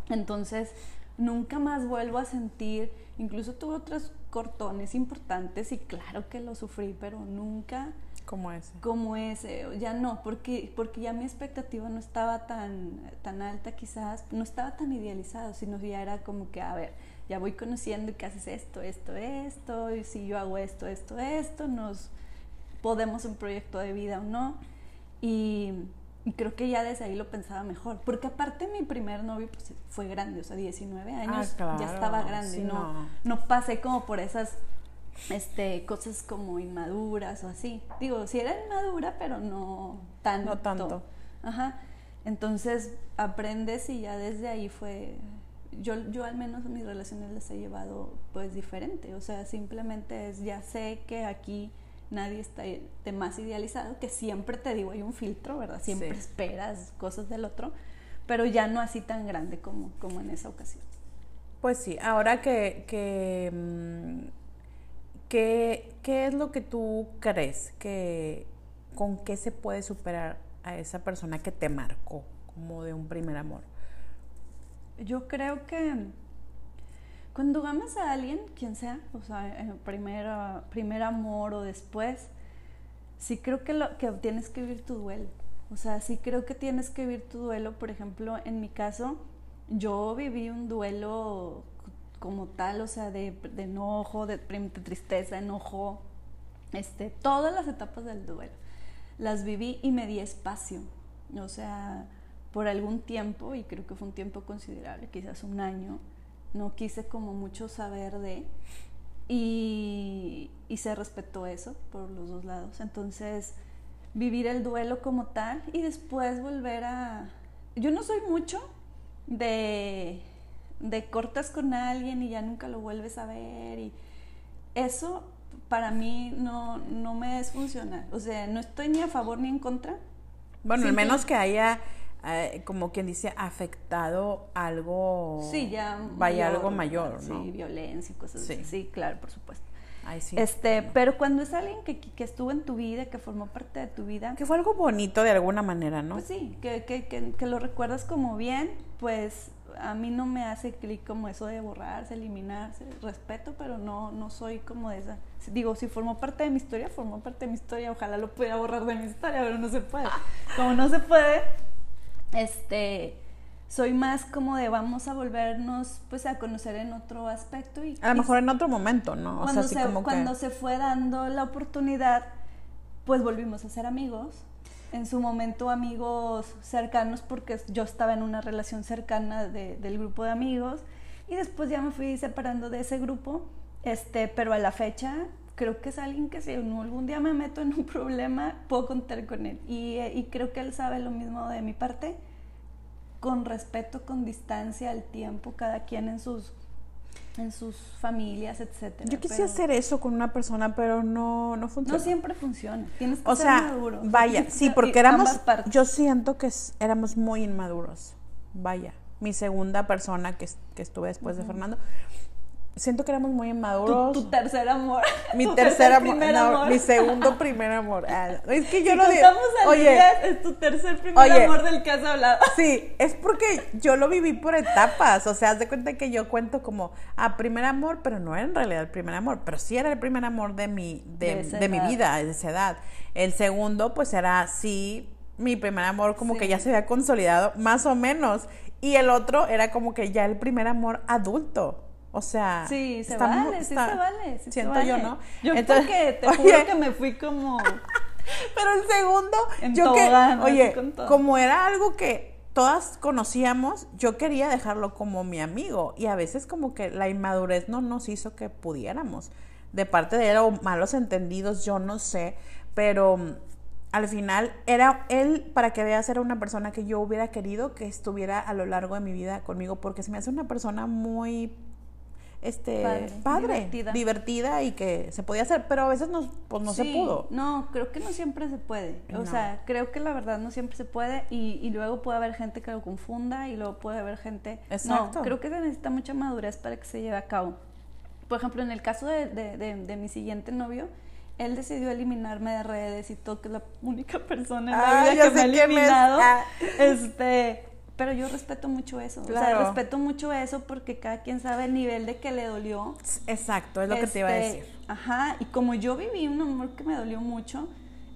Entonces, nunca más vuelvo a sentir, incluso tuve otros cortones importantes y claro que lo sufrí, pero nunca Como ese. como ese, ya no, porque, porque ya mi expectativa no estaba tan, tan alta quizás, no estaba tan idealizado, sino ya era como que, a ver, ya voy conociendo que haces esto, esto, esto, y si yo hago esto, esto, esto, nos podemos un proyecto de vida o no. Y, y creo que ya desde ahí lo pensaba mejor, porque aparte mi primer novio pues, fue grande, o sea, 19 años, claro, ya estaba grande, sí, no. no pasé como por esas este, cosas como inmaduras o así. Digo, sí era inmadura, pero no tanto. No tanto. Ajá. Entonces aprendes y ya desde ahí fue. Yo, yo al menos mis relaciones las he llevado pues diferente. O sea, simplemente es ya sé que aquí nadie está de más idealizado, que siempre te digo, hay un filtro, ¿verdad? Siempre Sí. esperas cosas del otro, pero ya no así tan grande como, como en esa ocasión. Pues sí, ahora que, que, que- ¿qué es lo que tú crees que con qué se puede superar a esa persona que te marcó como de un primer amor? Yo creo que cuando amas a alguien, quien sea, o sea, primer, primer amor o después, sí creo que, lo, que tienes que vivir tu duelo. O sea, sí creo que tienes que vivir tu duelo. Por ejemplo, en mi caso, yo viví un duelo como tal, o sea, de, de enojo, de, de tristeza, enojo, este, todas las etapas del duelo. Las viví y me di espacio. O sea, por algún tiempo, y creo que fue un tiempo considerable, quizás un año, no quise como mucho saber de, y, y se respetó eso por los dos lados. Entonces, vivir el duelo como tal y después volver a... Yo no soy mucho de, de cortas con alguien y ya nunca lo vuelves a ver y eso para mí no, no me es funcional. O sea, no estoy ni a favor ni en contra. Bueno, al menos que haya, eh, como quien dice, afectado algo. Sí, ya. Vaya mayor, algo mayor. ¿no? Sí, violencia y cosas Sí. así. Sí, claro, por supuesto. Ay, sí. Este, pero cuando es alguien que, que estuvo en tu vida, que formó parte de tu vida, Que fue algo bonito de alguna manera, ¿no? pues sí, que, que, que, que lo recuerdas como bien, pues a mí no me hace clic como eso de borrarse, eliminarse, respeto, pero no, no soy como de esa. Digo, si formó parte de mi historia, formó parte de mi historia, ojalá lo pudiera borrar de mi historia, pero no se puede. Como no se puede, este, soy más como de vamos a volvernos pues a conocer en otro aspecto y A lo mejor en otro momento, ¿no? O sea, cuando, así se, como cuando que. se fue dando la oportunidad, pues volvimos a ser amigos. En su momento amigos cercanos porque yo estaba en una relación cercana de- del grupo de amigos y después ya me fui separando de ese grupo, este, pero a la fecha creo que es alguien que si algún día me meto en un problema, puedo contar con él. Y, eh, y creo que él sabe lo mismo de mi parte, con respeto, con distancia, al tiempo, cada quien en sus en sus familias, etcétera. Yo quisiera hacer eso con una persona, pero no, no funciona. No siempre funciona. Tienes que o ser sea, maduro. Vaya, sí, porque éramos. Yo siento que éramos muy inmaduros. Vaya. Mi segunda persona que, que estuve después de Fernando siento que éramos muy inmaduros. Tu, tercer amor. Mi tercer amor, no, Mi segundo primer amor. Ah, es que yo si lo digo. Oye, es tu tercer primer amor del que has hablado. Sí, es porque yo lo viví por etapas. O sea, haz de cuenta que yo cuento como a ah, primer amor, pero no era en realidad el primer amor. Pero sí era el primer amor de mi, de, de, mi vida, de esa edad. El segundo, pues era sí. Mi primer amor como que ya se había consolidado, más o menos. Y el otro era como que ya el primer amor adulto. O sea, sí, se vale, sí se vale. siento yo, ¿no? Yo Entonces, porque te juro que me fui como. Pero el segundo, yo que, oye, como era algo que todas conocíamos, yo quería dejarlo como mi amigo y a veces como que la inmadurez no nos hizo que pudiéramos. De parte de él o malos entendidos, yo no sé, pero mm, al final era él, para que veas, era una persona que yo hubiera querido que estuviera a lo largo de mi vida conmigo porque se me hace una persona muy este padre, divertida. y que se podía hacer, pero a veces no, pues no se pudo. No, creo que no siempre se puede. O sea, creo que la verdad no siempre se puede y, y, luego puede haber gente que lo confunda y luego puede haber gente... Exacto. No, creo que se necesita mucha madurez para que se lleve a cabo. Por ejemplo, en el caso de, de, de, mi siguiente novio, él decidió eliminarme de redes y todo, que es la única persona en la ah, vida que me ha eliminado. Ah. Este, pero yo respeto mucho eso. Claro. O sea, respeto mucho eso porque cada quien sabe el nivel de que le dolió. Exacto, es lo que te iba a este, decir. Ajá, y como yo viví un amor que me dolió mucho,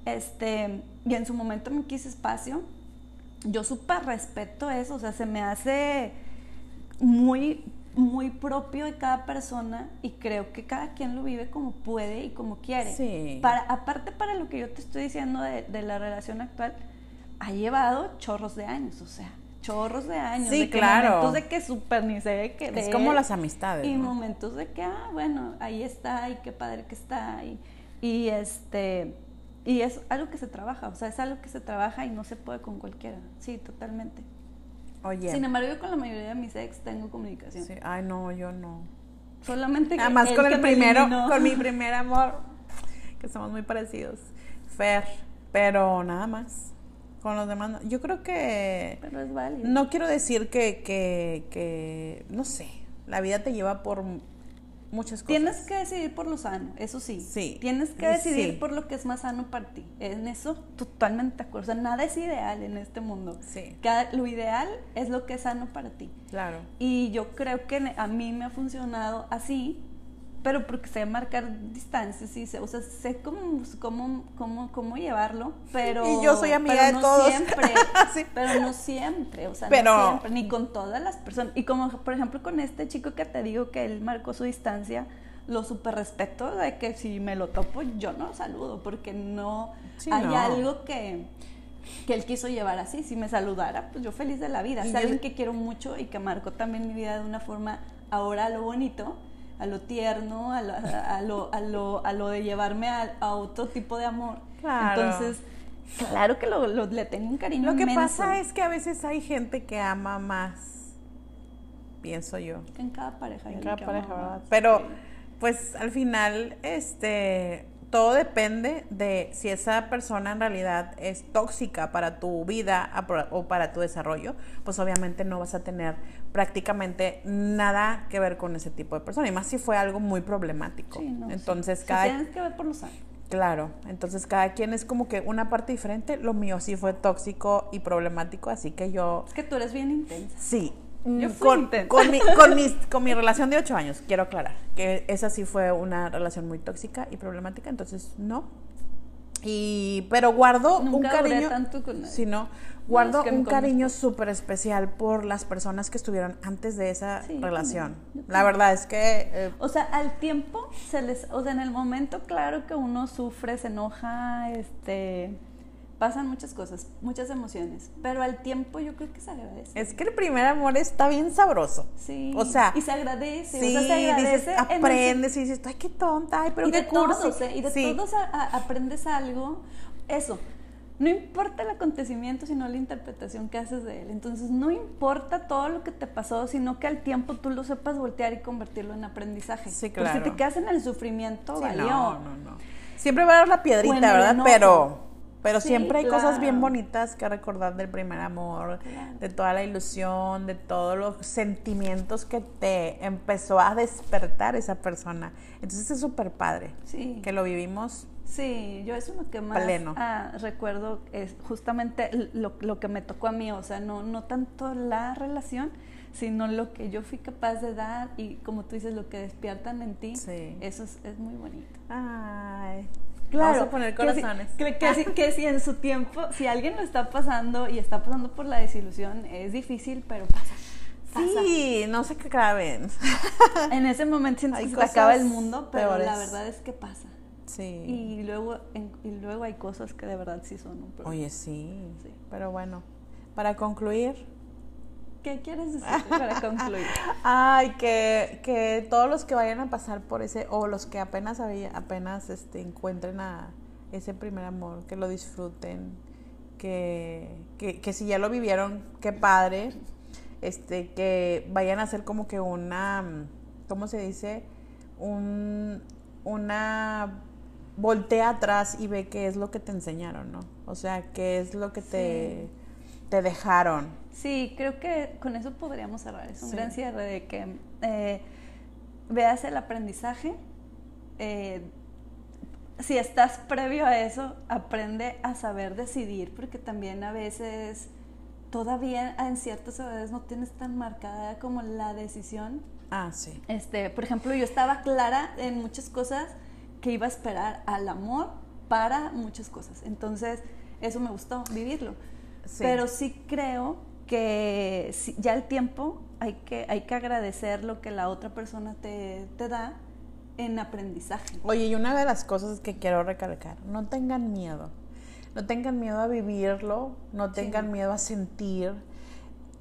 este, y en su momento me quise espacio, yo súper respeto eso, o sea, se me hace muy, muy propio de cada persona y creo que cada quien lo vive como puede y como quiere. Sí. Para, aparte para lo que yo te estoy diciendo de, de la relación actual, ha llevado chorros de años, o sea, chorros de años. Sí, de que claro. Momentos de que súper ni se ve que. Es como las amistades. Y momentos de que, ah, bueno, ahí está, y qué padre que está. Y, y este. Y es algo que se trabaja, o sea, es algo que se trabaja y no se puede con cualquiera. Sí, totalmente. Oye. Sin embargo, yo con la mayoría de mis ex tengo comunicación. Sí. Ay, no, yo no. Solamente que. Además, con el primero, con mi primer amor, que somos muy parecidos. Fer, pero nada más con los demás. Yo creo que... Pero es válido. No quiero decir que, que, que, no sé, la vida te lleva por muchas cosas. Tienes que decidir por lo sano, eso sí. Sí. Tienes que decidir por lo que es más sano para ti. En eso totalmente de acuerdo. O sea, nada es ideal en este mundo. Sí. Cada, lo ideal es lo que es sano para ti. Claro. Y yo creo que a mí me ha funcionado así pero porque sé marcar distancias y sé, o sea, sé cómo, cómo, cómo, cómo llevarlo, pero... Y yo soy amiga de no todos. Siempre, Pero no siempre, o sea, no siempre, ni con todas las personas. Y como, por ejemplo, con este chico que te digo que él marcó su distancia, lo super respeto de que si me lo topo, yo no saludo, porque no hay algo que que él quiso llevar así. Si me saludara, pues yo feliz de la vida. Es alguien que quiero mucho y que marcó también mi vida de una forma ahora lo bonito a lo tierno, a lo, a, lo, a lo, a lo de llevarme a, otro tipo de amor. Claro. Entonces, claro que lo, le tengo un cariño Lo que pasa es que a veces hay gente que ama más, pienso yo. En cada pareja. En cada pareja, ¿verdad? Pero, pues, al final, este todo depende de si esa persona en realidad es tóxica para tu vida o para tu desarrollo, pues obviamente no vas a tener prácticamente nada que ver con ese tipo de persona, y más si fue algo muy problemático. entonces, cada... tienes que ver por los años. Claro, entonces cada quien es como que una parte diferente. Lo mío sí fue tóxico y problemático, así que yo... Es que tú eres bien intensa. Sí, yo con, con, mi, con, con, mi relación de ocho años, quiero aclarar, que esa sí fue una relación muy tóxica y problemática, entonces no. Y, pero guardo un cariño. Tanto con sí, no, guardo un cariño súper especial por las personas que estuvieron antes de esa relación. La verdad es que. Eh, o sea, al tiempo se les. O sea, en el momento, claro que uno sufre, se enoja, este pasan muchas cosas, muchas emociones, pero al tiempo yo creo que se agradece. Es que el primer amor está bien sabroso. Sí. O sea, y se agradece. Sí, o sea, se agradece dices, en el- aprendes y dices, ay, qué tonta, ay, pero y qué de cursi. todos, ¿eh? y de Sí. todos a- a- aprendes algo. Eso. No importa el acontecimiento, sino la interpretación que haces de él. Entonces, no importa todo lo que te pasó, sino que al tiempo tú lo sepas voltear y convertirlo en aprendizaje. Sí, Porque si claro. te quedas en el sufrimiento, Sí, valió. no, no, no. Siempre va a haber la piedrita, en el ¿verdad? Pero, pero Sí, siempre hay cosas bien claro. bonitas que recordar del primer amor, Claro. de toda la ilusión, de todos los sentimientos que te empezó a despertar esa persona. Entonces es súper padre Sí. que lo vivimos. Sí, yo eso es lo que más Pleno. ah, recuerdo, es justamente lo, lo que me tocó a mí, o sea, no, no tanto la relación, sino lo que yo fui capaz de dar y como tú dices, lo que despiertan en ti, Sí. eso es, es muy bonito. Ay. Claro, Vamos a poner que si- corazones. Que, que si, que si en su tiempo, si alguien lo está pasando y está pasando por la desilusión, es difícil, pero pasa. pasa. Sí, no se claven. En ese momento sientes que se acaba el mundo, pero la verdad es que pasa. Sí. Y luego, en- y luego hay cosas que de verdad sí son un problema. Oye, sí. Sí. Pero bueno, para concluir, ¿Qué quieres decir para concluir? Ay, que, que todos los que vayan a pasar por ese, o los que apenas apenas este, encuentren a ese primer amor, que lo disfruten, que, que, que si ya lo vivieron, qué padre, este, que vayan a hacer como que una, ¿cómo se dice? Un, una voltea atrás y ve qué es lo que te enseñaron, ¿no? O sea, qué es lo que te, te dejaron. Sí, creo que con eso podríamos cerrar. Es un Sí. gran cierre de que eh, veas el aprendizaje. eh, si estás previo a eso, aprende a saber decidir, porque también a veces todavía en ciertas edades no tienes tan marcada como la decisión. Ah, sí. Este, por ejemplo, yo estaba clara en muchas cosas que iba a esperar al amor para muchas cosas. Entonces, eso me gustó, vivirlo. Sí. Pero sí creo que ya el tiempo hay que, hay que agradecer lo que la otra persona te, te da en aprendizaje. Oye, y una de las cosas que quiero recalcar, no tengan miedo. No tengan miedo a vivirlo, no tengan miedo a sentir,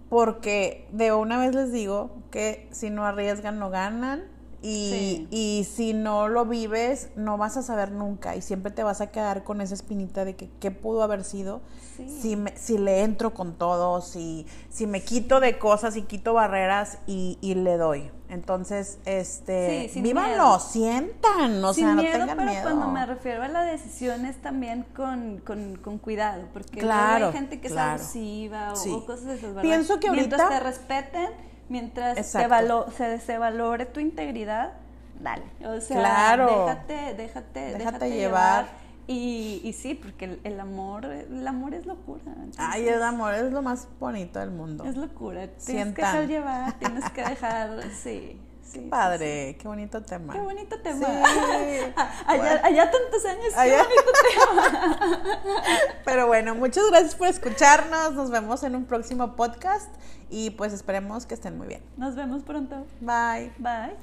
porque de una vez les digo que si no arriesgan, no ganan. Y, Sí. y si no lo vives, no vas a saber nunca. Y siempre te vas a quedar con esa espinita de que qué pudo haber sido Sí. si, me- si le entro con todo, si, si me quito de cosas y quito barreras y, y le doy. Entonces, este, Sí, vívanlo, sientan, o Sin sea, no miedo, tengan pero miedo. cuando me refiero a la decisión es también con, con, con cuidado, porque Claro, hay gente que claro. es abusiva o, cosas de esas, ¿verdad? Pienso que Mientras ahorita- te respeten, mientras se, valo- se, se valore tu integridad, dale. O sea, Claro. déjate, déjate, Déjate déjate, llevar. llevar. Y, y sí, porque el, el amor, el amor es locura. Ay, el amor es lo más bonito del mundo. Es locura. Tienes Sientan. que dejar llevar, tienes que dejar, sí. Sí, sí, Padre, qué bonito tema. Qué bonito tema. Allá, allá tantos años, qué bonito tema. Pero bueno, muchas gracias por escucharnos. Nos vemos en un próximo podcast y pues esperemos que estén muy bien. Nos vemos pronto. Bye. Bye.